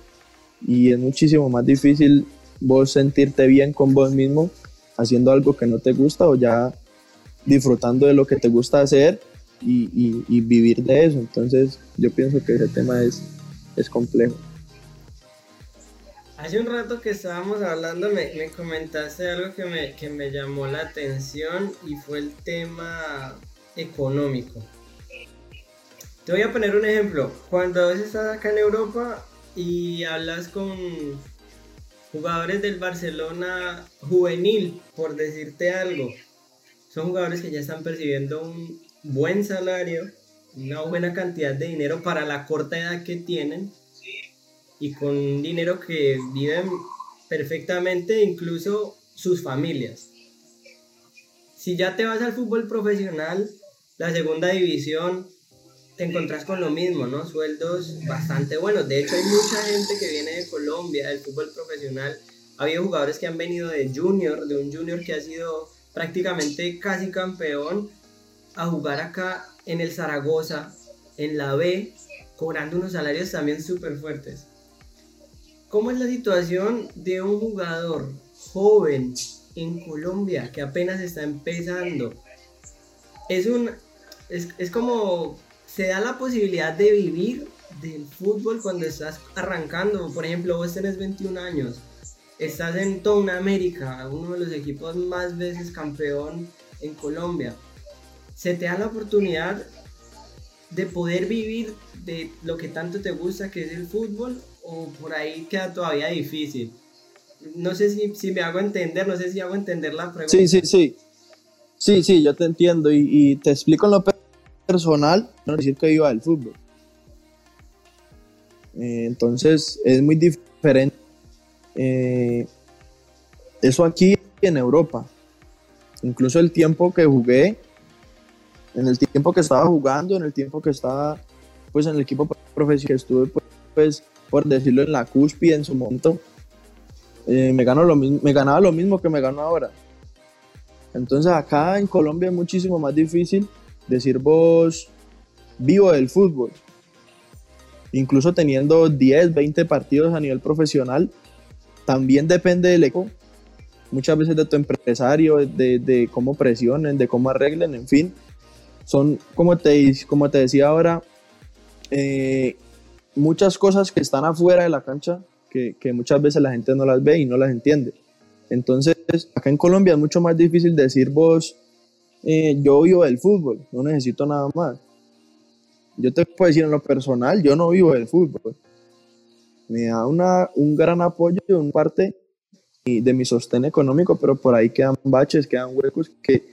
y es muchísimo más difícil vos sentirte bien con vos mismo haciendo algo que no te gusta o ya disfrutando de lo que te gusta hacer y, vivir de eso. Entonces yo pienso que ese tema es, es complejo. Hace un rato que estábamos hablando me, me comentaste algo que me, que me llamó la atención y fue el tema económico. Te voy a poner un ejemplo. Cuando a estás acá en Europa y hablas con jugadores del Barcelona juvenil, por decirte algo, son jugadores que ya están percibiendo un buen salario, una buena cantidad de dinero para la corta edad que tienen y con dinero que viven perfectamente incluso sus familias. Si ya te vas al fútbol profesional, la segunda división, te encontrás con lo mismo, ¿no? Sueldos bastante buenos. De hecho, hay mucha gente que viene de Colombia, del fútbol profesional. Ha habido jugadores que han venido de junior, de un junior que ha sido prácticamente casi campeón, a jugar acá en el Zaragoza, en la B, cobrando unos salarios también súper fuertes. ¿Cómo es la situación de un jugador joven en Colombia que apenas está empezando? Es un... Es, es como se da la posibilidad de vivir del fútbol cuando estás arrancando. Por ejemplo, vos tenés 21 años, estás en toda una América, uno de los equipos más veces campeón en Colombia. Se te da la oportunidad de poder vivir de lo que tanto te gusta, que es el fútbol, o por ahí queda todavía difícil. No sé si, me hago entender, no sé si hago entender la pregunta. Sí, sí, sí. Sí, sí, yo te entiendo y, y te explico en lo personal, no decir que iba del fútbol. Eh, entonces es muy diferente eh, eso aquí en Europa. Incluso el tiempo que jugué, en el tiempo que estaba jugando, en el tiempo que estaba pues en el equipo profesional que estuve pues, pues por decirlo en la cúspide en su momento, eh, me, ganó lo me ganaba lo mismo que me gano ahora. Entonces acá en Colombia es muchísimo más difícil decir vos vivo del fútbol. Incluso teniendo 10, 20 partidos a nivel profesional, también depende del equipo muchas veces de tu empresario, de, de cómo presionen, de cómo arreglen, en fin. Son, como te, como te decía ahora, eh, muchas cosas que están afuera de la cancha que, que, muchas veces la gente no las ve y no las entiende. Entonces, acá en Colombia es mucho más difícil decir vos, eh, yo vivo del fútbol, no necesito nada más. Yo te puedo decir en lo personal, yo no vivo del fútbol. Me da una, un gran apoyo un parte de mi sostén económico, pero por ahí quedan baches, quedan huecos que,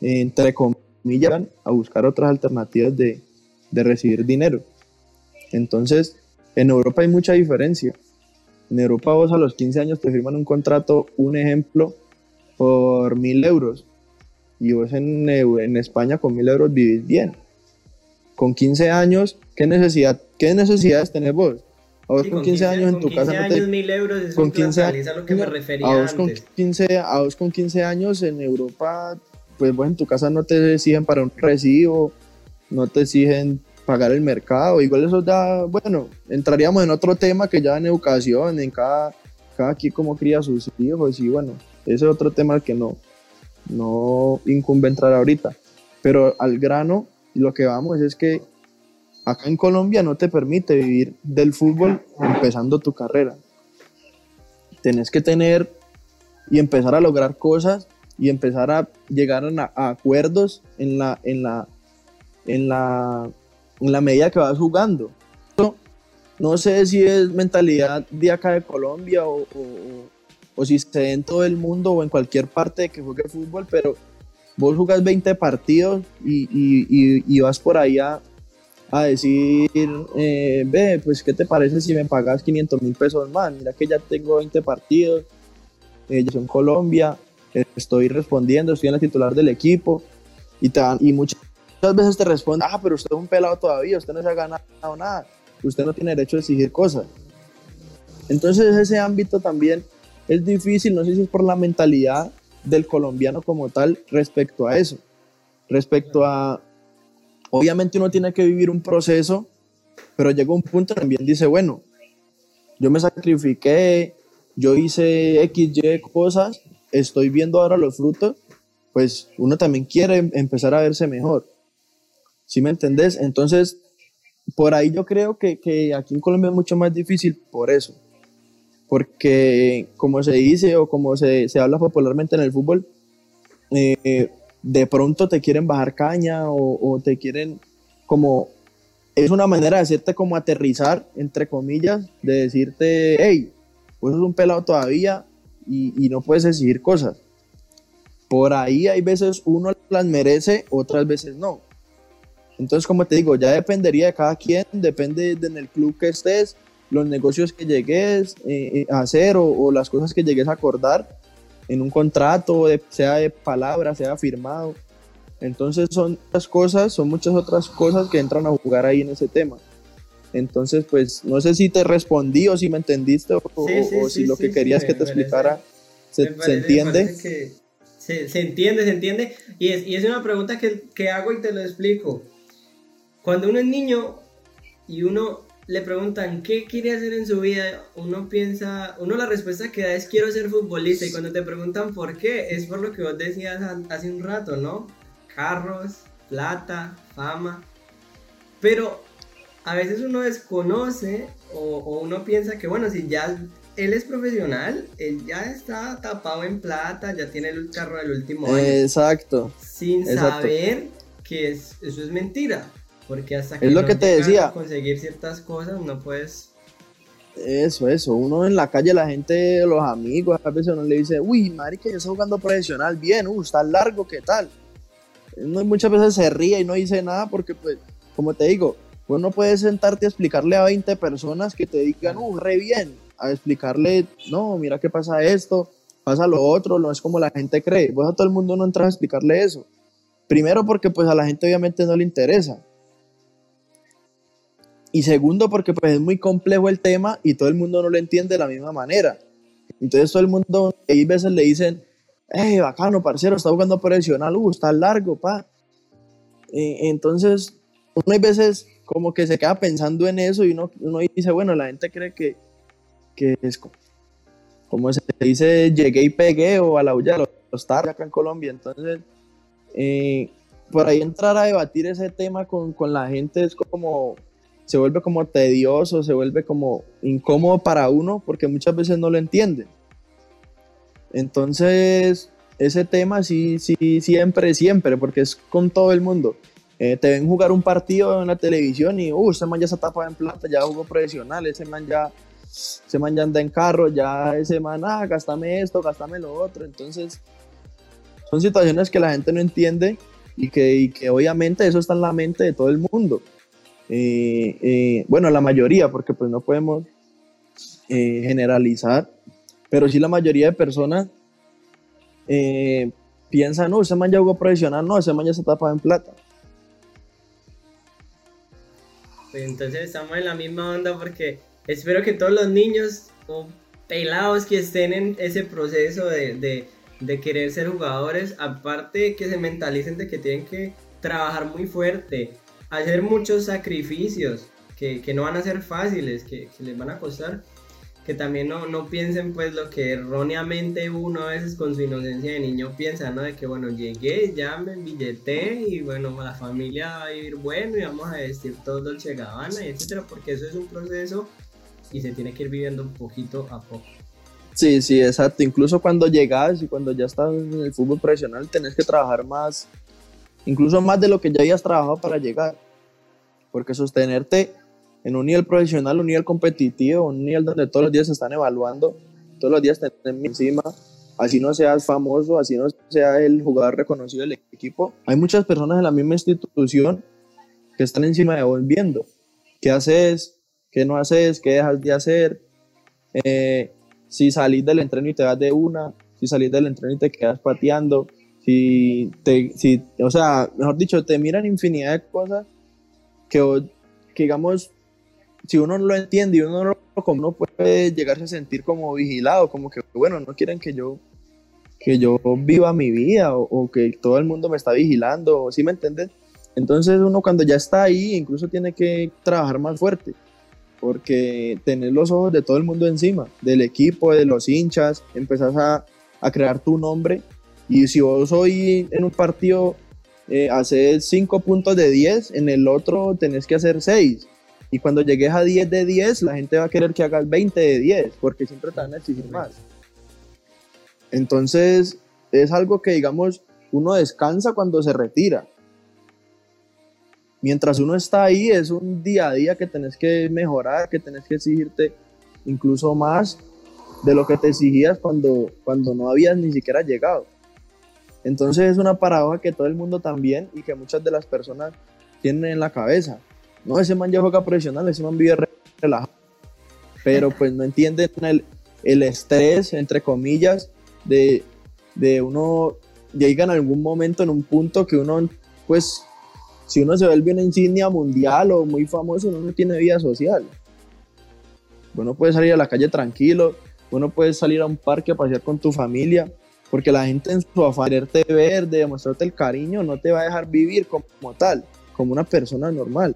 entre comillas, a buscar otras alternativas de, de recibir dinero. Entonces, en Europa hay mucha diferencia. En Europa vos a los 15 años te firman un contrato, un ejemplo, por mil euros. Y vos en, en España con mil euros vivís bien. Con 15 años, ¿qué, necesidad, qué necesidades tenés vos? A vos con 15, años en tu casa. Con 15 años, mil euros es con 15 años, a lo que me refería a vos, Con 15, a vos con 15 años en Europa, pues vos en tu casa no te exigen para un recibo, no te exigen pagar el mercado. Igual eso da, bueno, entraríamos en otro tema que ya en educación, en cada, cada quien cómo cría sus hijos y bueno, ese es otro tema al que no, no incumbe entrar ahorita. Pero al grano, lo que vamos es que acá en Colombia no te permite vivir del fútbol empezando tu carrera. Tenés que tener y empezar a lograr cosas y empezar a llegar a, a acuerdos en la, en la, en la en la medida que vas jugando. No sé si es mentalidad de acá de Colombia o, o, si esté en todo el mundo o en cualquier parte que juegue fútbol, pero vos jugas 20 partidos y, y, y, vas por ahí a, decir, eh, ve, pues, ¿qué te parece si me pagas 500 mil pesos más? Mira que ya tengo 20 partidos, eh, yo soy en Colombia, estoy respondiendo, estoy en la titular del equipo y, te, y muchas Muchas veces te responden, ah, pero usted es un pelado todavía, usted no se ha ganado nada, usted no tiene derecho a exigir cosas. Entonces ese ámbito también es difícil, no sé si es por la mentalidad del colombiano como tal respecto a eso. Respecto a, obviamente uno tiene que vivir un proceso, pero llega un punto también dice, bueno, yo me sacrifiqué, yo hice X, Y cosas, estoy viendo ahora los frutos, pues uno también quiere empezar a verse mejor. ¿Sí me entendés? Entonces, por ahí yo creo que, que aquí en Colombia es mucho más difícil por eso. Porque, como se dice o como se, se habla popularmente en el fútbol, eh, de pronto te quieren bajar caña o, te quieren como... Es una manera de hacerte como aterrizar, entre comillas, de decirte, hey, vos sos un pelado todavía y, y no puedes exigir cosas. Por ahí hay veces uno las merece, otras veces no. Entonces, como te digo, ya dependería de cada quien, depende de en el club que estés, los negocios que llegues eh, eh, a hacer o, las cosas que llegues a acordar en un contrato, sea de palabra, sea firmado. Entonces son muchas cosas, son muchas otras cosas que entran a jugar ahí en ese tema. Entonces, pues no sé si te respondí o si me entendiste o, si lo que querías que te explicara se, entiende. se, entiende, se entiende. Y es, y es una pregunta que, que hago y te lo explico. Cuando uno es niño y uno le preguntan qué quiere hacer en su vida, uno piensa, uno la respuesta que da es quiero ser futbolista y cuando te preguntan por qué, es por lo que vos decías hace un rato, ¿no? Carros, plata, fama. Pero a veces uno desconoce o, uno piensa que bueno, si ya él es profesional, él ya está tapado en plata, ya tiene el carro del último año. Exacto. Sin saber que eso es mentira. Porque hasta que es lo que te decía. conseguir ciertas cosas no puedes. Eso, eso. Uno en la calle, la gente, los amigos, a veces uno le dice, uy, marica, ya está jugando profesional, bien, uh, está largo, ¿qué tal? Uno muchas veces se ríe y no dice nada porque, pues, como te digo, uno puede sentarte a explicarle a 20 personas que te digan, uh, re bien, a explicarle, no, mira qué pasa esto, pasa lo otro, no es como la gente cree. Vos a todo el mundo no entras a explicarle eso. Primero porque pues a la gente obviamente no le interesa. Y segundo, porque pues, es muy complejo el tema y todo el mundo no lo entiende de la misma manera. Entonces todo el mundo, hay veces le dicen, hey, bacano, parcero, está jugando profesional, uh, está largo, pa. entonces, uno hay veces como que se queda pensando en eso y uno, uno dice, bueno, la gente cree que, que es como se dice, llegué y pegué o a la huya de los tardes acá en Colombia. Entonces, eh, por ahí entrar a debatir ese tema con, con la gente es como, se vuelve como tedioso, se vuelve como incómodo para uno porque muchas veces no lo entienden. Entonces, ese tema sí, sí, siempre, siempre, porque es con todo el mundo. Eh, te ven jugar un partido en la televisión y, uh, ese man ya se tapa en plata, ya jugó profesional, ese man ya, ese man ya anda en carro, ya ese man, ah, gastame esto, gastame lo otro. Entonces, son situaciones que la gente no entiende y que, que obviamente eso está en la mente de todo el mundo. Eh, eh, bueno, la mayoría, porque pues no podemos generalizar, pero sí la mayoría de personas piensan, no, ese man ya jugó profesional, no, ese man ya se tapa en plata. Pues entonces estamos en la misma onda porque espero que todos los niños o pelados que estén en ese proceso de, querer ser jugadores, aparte que se mentalicen de que tienen que trabajar muy fuerte, hacer muchos sacrificios que, no van a ser fáciles, que les van a costar, que también no, no, piensen pues lo que erróneamente uno a veces con su inocencia de niño piensa, ¿no? De que bueno, llegué, ya me billeté y bueno, la familia va a vivir bueno y vamos a vestir todo Dolce Gabbana y etcétera, porque eso es un proceso y se tiene que ir viviendo un poquito a poco. Sí, sí, exacto. Incluso cuando llegas y cuando ya estás en el fútbol profesional, tenés que trabajar más, incluso más de lo que ya habías trabajado para llegar. Porque sostenerte en un nivel profesional, un nivel competitivo, un nivel donde todos los días se están evaluando, todos los días te encima, así no seas famoso, así no seas el jugador reconocido del equipo. Hay muchas personas en la misma institución que están encima de vos viendo qué haces, qué no haces, qué dejas de hacer, eh, si salís del entreno y te vas de una, si salís del entreno y te quedas pateando, si te, si, o sea, mejor dicho, te miran infinidad de cosas que, que digamos, si uno no lo entiende y uno no lo puede llegarse a sentir como vigilado, como que, bueno, no quieren que yo que yo viva mi vida o, que todo el mundo me está vigilando, ¿sí me entiendes? Entonces uno cuando ya está ahí incluso tiene que trabajar más fuerte, porque tener los ojos de todo el mundo encima, del equipo, de los hinchas, empezás a, a crear tu nombre y si vos hoy en un partido eh, haces 5 puntos de 10, en el otro tenés que hacer 6 y cuando llegues a 10 de 10, la gente va a querer que hagas 20 de 10, porque siempre te van a exigir más. Entonces, es algo que, digamos, uno descansa cuando se retira. Mientras uno está ahí, es un día a día que tenés que mejorar, que tenés que exigirte incluso más de lo que te exigías cuando, cuando no habías ni siquiera llegado. Entonces es una paradoja que todo el mundo también y que muchas de las personas tienen en la cabeza. No, ese man ya juega profesional, ese man vive relajado. Pero pues no entienden el, el estrés, entre comillas, de, de uno llega en algún momento en un punto que uno, pues, si uno se vuelve una insignia mundial o muy famoso, uno no tiene vida social. Uno puede salir a la calle tranquilo, uno puede salir a un parque a pasear con tu familia, porque la gente en su afán de ver, de demostrarte el cariño, no te va a dejar vivir como, como tal, como una persona normal.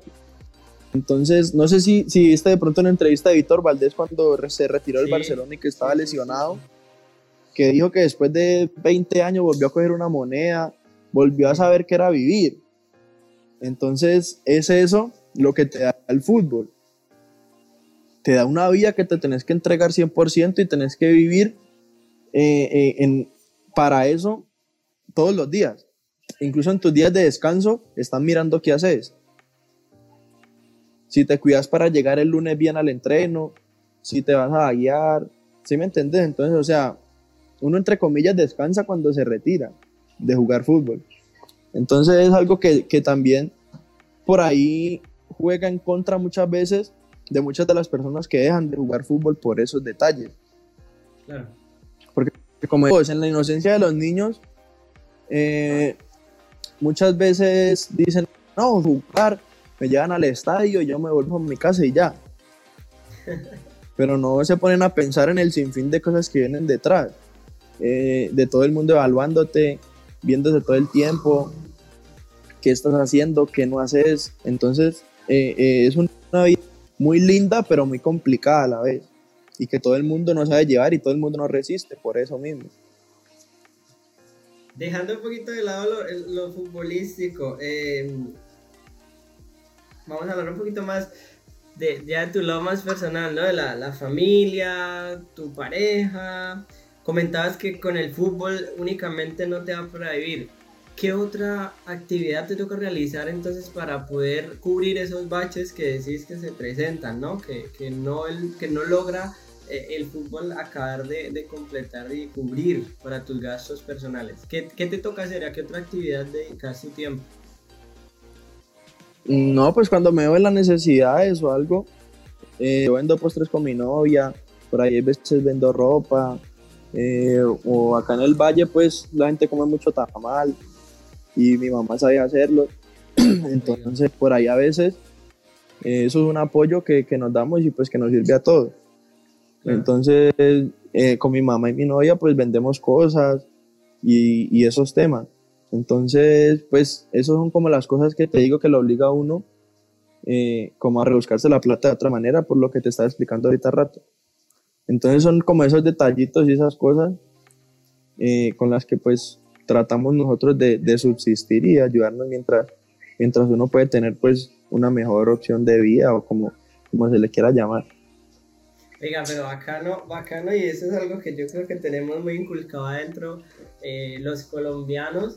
Entonces, no sé si, si viste de pronto una entrevista de Víctor Valdés cuando se retiró del Barcelona y que estaba lesionado, que dijo que después de 20 años volvió a coger una moneda, volvió a saber qué era vivir. Entonces, es eso lo que te da el fútbol. Te da una vida que te tenés que entregar 100% y tenés que vivir eh, eh, en, para eso todos los días. Incluso en tus días de descanso, están mirando qué haces si te cuidas para llegar el lunes bien al entreno, si te vas a guiar, ¿sí me entiendes? Entonces, o sea, uno entre comillas descansa cuando se retira de jugar fútbol. Entonces es algo que, también por ahí juega en contra muchas veces de muchas de las personas que dejan de jugar fútbol por esos detalles. Claro. Como digo, en la inocencia de los niños, eh, muchas veces dicen, no, jugar, me llevan al estadio, yo me vuelvo a mi casa y ya. Pero no se ponen a pensar en el sinfín de cosas que vienen detrás. Eh, de todo el mundo evaluándote, viéndose todo el tiempo, qué estás haciendo, qué no haces. Entonces, eh, es una vida muy linda, pero muy complicada a la vez. Y que todo el mundo no sabe llevar y todo el mundo no resiste por eso mismo. Dejando un poquito de lado lo, futbolístico, eh, vamos a hablar un poquito más de, de tu lado más personal, ¿no? De la, la familia, tu pareja. Comentabas que con el fútbol únicamente no te va para vivir. ¿Qué otra actividad te toca realizar entonces para poder cubrir esos baches que decís que se presentan, ¿no? Que, que no, el, que no logra el fútbol acabar de, completar y cubrir para tus gastos personales. ¿Qué, ¿Qué, te toca hacer? ¿A qué otra actividad dedicas tu tiempo? No, pues cuando me veo en las necesidades o algo, eh, yo vendo postres con mi novia, por ahí a veces vendo ropa, eh, o acá en el valle pues la gente come mucho tamal y mi mamá sabía hacerlo, entonces por ahí a veces eh, eso es un apoyo que, que, nos damos y pues que nos sirve a todos. Entonces con mi mamá y mi novia pues vendemos cosas y, y esos temas. Entonces, pues, esas son como las cosas que te digo que lo obliga a uno eh, como a rebuscarse la plata de otra manera, por lo que te estaba explicando ahorita rato. Entonces son como esos detallitos y esas cosas eh, con las que pues tratamos nosotros de, de, subsistir y ayudarnos mientras, mientras uno puede tener pues una mejor opción de vida o como, como se le quiera llamar. Oiga, pero bacano, bacano y eso es algo que yo creo que tenemos muy inculcado adentro eh, los colombianos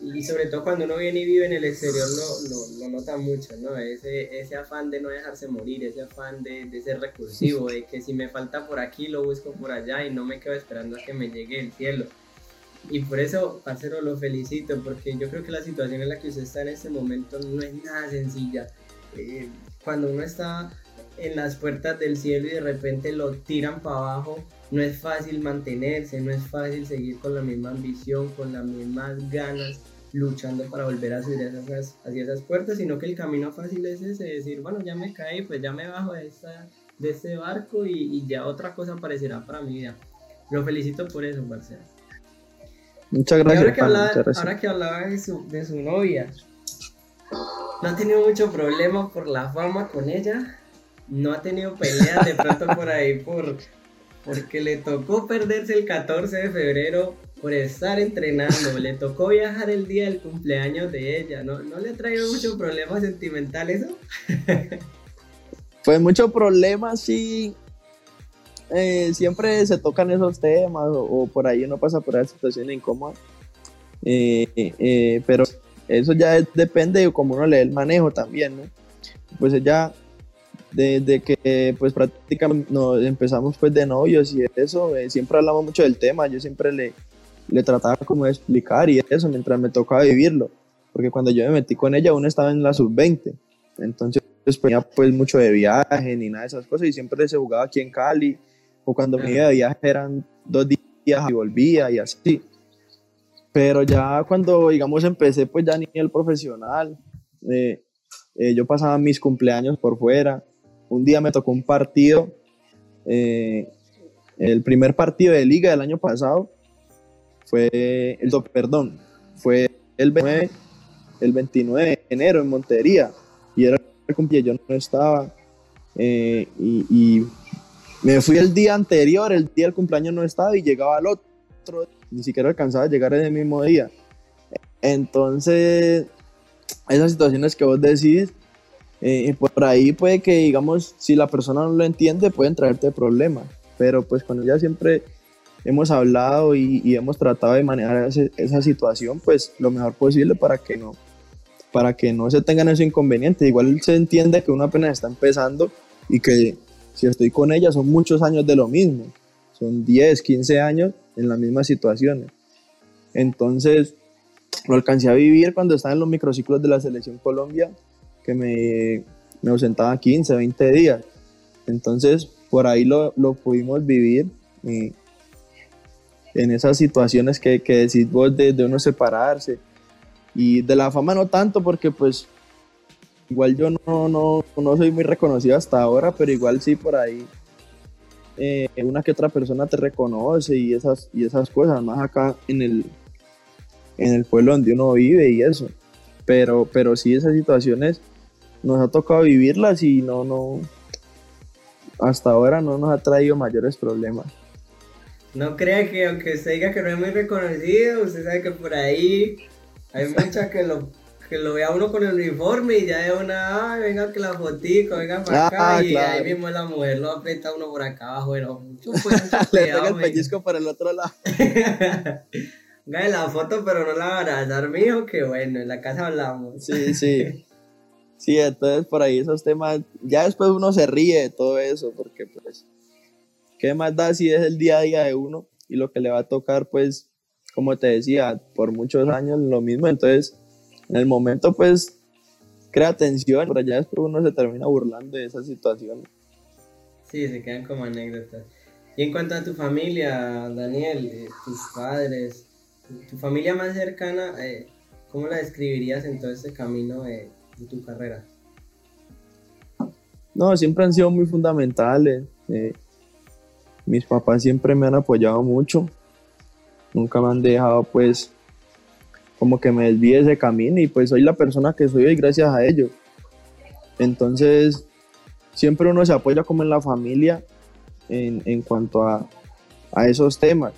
y sobre todo cuando uno viene y vive en el exterior lo, lo, lo nota mucho, ¿no? Ese, ese, afán de no dejarse morir, ese afán de, de, ser recursivo, de que si me falta por aquí lo busco por allá y no me quedo esperando a que me llegue el cielo. Y por eso, parcero, lo felicito, porque yo creo que la situación en la que usted está en este momento no es nada sencilla. Eh, cuando uno está en las puertas del cielo y de repente lo tiran para abajo, no es fácil mantenerse, no es fácil seguir con la misma ambición, con las mismas ganas, luchando para volver a subir esas, hacia esas puertas, sino que el camino fácil es ese, decir, bueno, ya me caí, pues ya me bajo de, esta, de este barco y, ya otra cosa aparecerá para mi vida. Lo felicito por eso, Marcelo. Muchas gracias. Ahora que, hablaba, ahora que hablaba de su, de su novia, ¿no ha tenido mucho problema por la fama con ella? ¿No ha tenido peleas de pronto por ahí por porque le tocó perderse el 14 de febrero por estar entrenando, le tocó viajar el día del cumpleaños de ella, ¿no, ¿No le ha traído mucho problema sentimental eso? pues mucho problema, sí. Eh, siempre se tocan esos temas o, por ahí uno pasa por esa situación incómoda. Eh, eh, pero eso ya depende de cómo uno le dé el manejo también, ¿no? Pues ella desde que pues prácticamente nos empezamos pues de novios y eso, eh, siempre hablamos mucho del tema, yo siempre le, le trataba como de explicar y eso mientras me tocaba vivirlo, porque cuando yo me metí con ella uno estaba en la sub-20, entonces pues tenía pues mucho de viaje ni nada de esas cosas y siempre se jugaba aquí en Cali o cuando me iba de viaje eran dos días y volvía y así. Pero ya cuando digamos empecé pues ya a nivel profesional, eh, eh, yo pasaba mis cumpleaños por fuera, un día me tocó un partido, eh, el primer partido de liga del año pasado fue el, perdón, fue el 29, el 29 de enero en Montería y era el cumpleaños, yo no estaba eh, y, me fui el día anterior, el día del cumpleaños no estaba y llegaba al otro, ni siquiera alcanzaba a llegar ese mismo día. Entonces, esas situaciones que vos decís, eh, por ahí puede que, digamos, si la persona no lo entiende, pueden traerte problemas. Pero pues cuando ya siempre hemos hablado y, hemos tratado de manejar esa situación, pues lo mejor posible para que no para que no se tengan ese inconveniente. Igual se entiende que uno apenas está empezando y que si estoy con ella son muchos años de lo mismo. Son 10, 15 años en las mismas situaciones. Entonces, lo alcancé a vivir cuando estaba en los microciclos de la Selección Colombia que me, me ausentaba 15, 20 días. Entonces, por ahí lo, lo pudimos vivir y en esas situaciones que, que decís vos de, de, uno separarse. Y de la fama no tanto, porque pues igual yo no, no, no soy muy reconocido hasta ahora, pero igual sí por ahí eh, una que otra persona te reconoce y esas, y esas cosas, más acá en el, en el pueblo donde uno vive y eso. Pero, pero sí esas situaciones nos ha tocado vivirlas y no, no, hasta ahora no nos ha traído mayores problemas. No crea que aunque usted diga que no es muy reconocido, usted sabe que por ahí hay muchas que lo, que lo vea uno con el uniforme y ya es una, ay, venga que la fotico, venga para acá Ah, y claro. ahí mismo la mujer lo aprieta uno por acá abajo, pero mucho pues, Le pega el pellizco por el otro lado. Hágale la foto, pero no la va a abrazar, mijo, que bueno, en la casa hablamos. Sí, sí. Sí, entonces por ahí esos temas, ya después uno se ríe de todo eso, porque pues, ¿qué más da si es el día a día de uno y lo que le va a tocar, pues, como te decía, por muchos años lo mismo, entonces, en el momento, pues, crea tensión, pero ya después uno se termina burlando de esa situación. Sí, se quedan como anécdotas. Y en cuanto a tu familia, Daniel, eh, tus padres, tu, familia más cercana, eh, ¿cómo la describirías en todo este camino de, de tu carrera? No, siempre han sido muy fundamentales. eh, mis papás siempre me han apoyado mucho. Nunca me han dejado, pues, como que me desvíe ese camino y pues soy la persona que soy hoy gracias a ellos. Entonces, siempre uno se apoya como en la familia en, en cuanto a, a esos temas.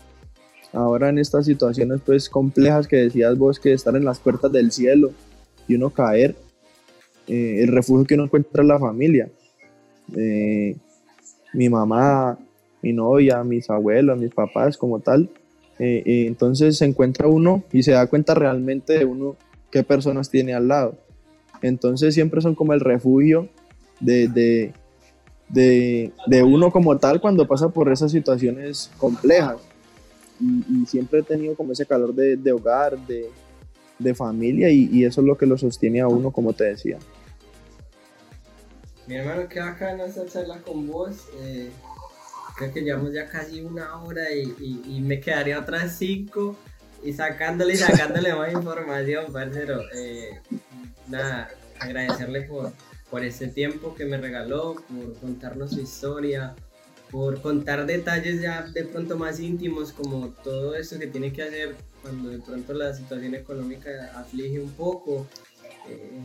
Ahora en estas situaciones pues complejas que decías vos que estar en las puertas del cielo y uno caer, eh, el refugio que uno encuentra es la familia. Eh, mi mamá, mi novia, mis abuelos, mis papás como tal. Eh, entonces se encuentra uno y se da cuenta realmente de uno qué personas tiene al lado. Entonces siempre son como el refugio de, de, de, uno como tal cuando pasa por esas situaciones complejas. Y, siempre he tenido como ese calor de, hogar, de, familia y eso es lo que lo sostiene a uno, como te decía. Mi hermano, qué bacana esta charla con vos. eh, creo que llevamos ya casi una hora y, me quedaría otras cinco y sacándole y sacándole más información, parcero. Eh, nada, agradecerle por, por este tiempo que me regaló, por contarnos su historia, por contar detalles ya de pronto más íntimos como todo esto que tiene que hacer cuando de pronto la situación económica aflige un poco. eh,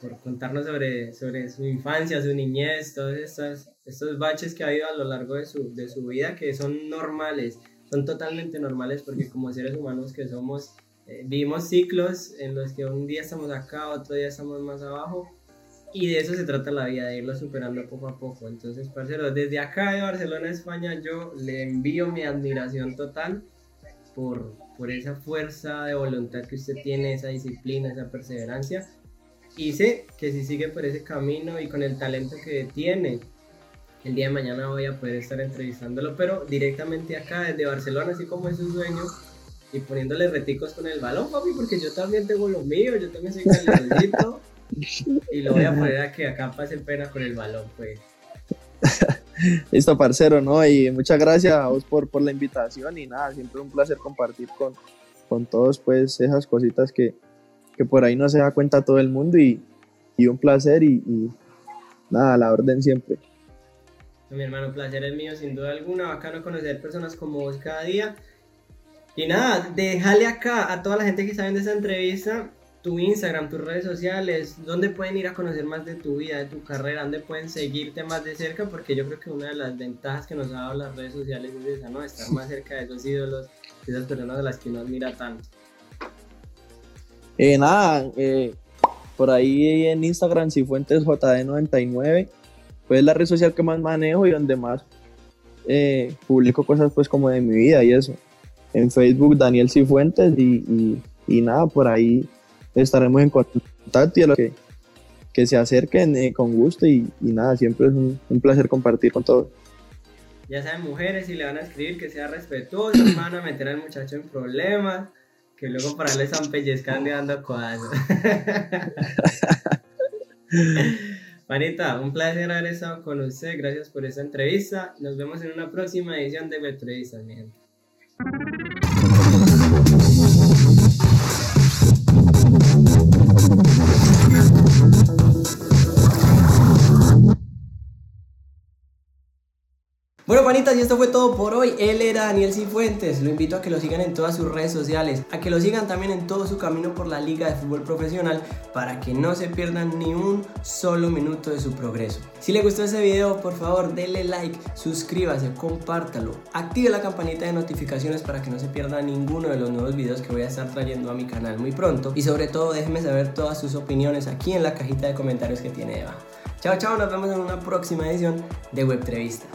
por contarnos sobre, sobre su infancia, su niñez, todos estos, estos baches que ha habido a lo largo de su, de su vida que son normales, son totalmente normales porque como seres humanos que somos, eh, vivimos ciclos en los que un día estamos acá, otro día estamos más abajo y de eso se trata la vida, de irlo superando poco a poco. Entonces, parcero, desde acá de Barcelona, España, yo le envío mi admiración total por, por esa fuerza de voluntad que usted tiene, esa disciplina, esa perseverancia y sé que si sigue por ese camino y con el talento que tiene, el día de mañana voy a poder estar entrevistándolo, pero directamente acá desde Barcelona, así como es su sueño, y poniéndole reticos con el balón, papi, porque yo también tengo lo mío, yo también soy calidadito, y lo voy a poner a que acá pase pena con el balón, pues. Listo, parcero, ¿no? Y muchas gracias a vos por, por la invitación y nada, siempre un placer compartir con, con todos, pues, esas cositas que, que por ahí no se da cuenta todo el mundo y, y un placer y, nada, a la orden siempre. Mi hermano, placer es mío, sin duda alguna. Bacano conocer personas como vos cada día. Y nada, déjale acá a toda la gente que saben de esta entrevista tu Instagram, tus redes sociales, dónde pueden ir a conocer más de tu vida, de tu carrera, dónde pueden seguirte más de cerca, porque yo creo que una de las ventajas que nos ha dado las redes sociales es esa, ¿no? Estar más cerca de esos ídolos, de esas personas a las que uno admira tanto. Eh, nada, eh, por ahí en Instagram, Cifuentes JD99, pues es la red social que más manejo y donde más eh, publico cosas pues como de mi vida y eso. En Facebook Daniel Cifuentes y, y, nada, por ahí estaremos en contacto y a los que, que se acerquen eh, con gusto y, y nada, siempre es un, placer compartir con todos. Ya saben, mujeres, si le van a escribir que sea respetuoso, no van a meter al muchacho en problemas, que luego para le están pellizcando y dando codazos. Manita, un placer haber estado con usted, gracias por esta entrevista. Nos vemos en una próxima edición de Entrevistas, mi gente. Bueno, panitas, y esto fue todo por hoy. Él era Daniel Cifuentes. Lo invito a que lo sigan en todas sus redes sociales, a que lo sigan también en todo su camino por la Liga de Fútbol Profesional para que no se pierdan ni un solo minuto de su progreso. Si le gustó ese video, por favor, denle like, suscríbase, compártalo, active la campanita de notificaciones para que no se pierda ninguno de los nuevos videos que voy a estar trayendo a mi canal muy pronto. Y sobre todo, déjenme saber todas sus opiniones aquí en la cajita de comentarios que tiene debajo. Chao, chao, nos vemos en una próxima edición de Web Entrevistas.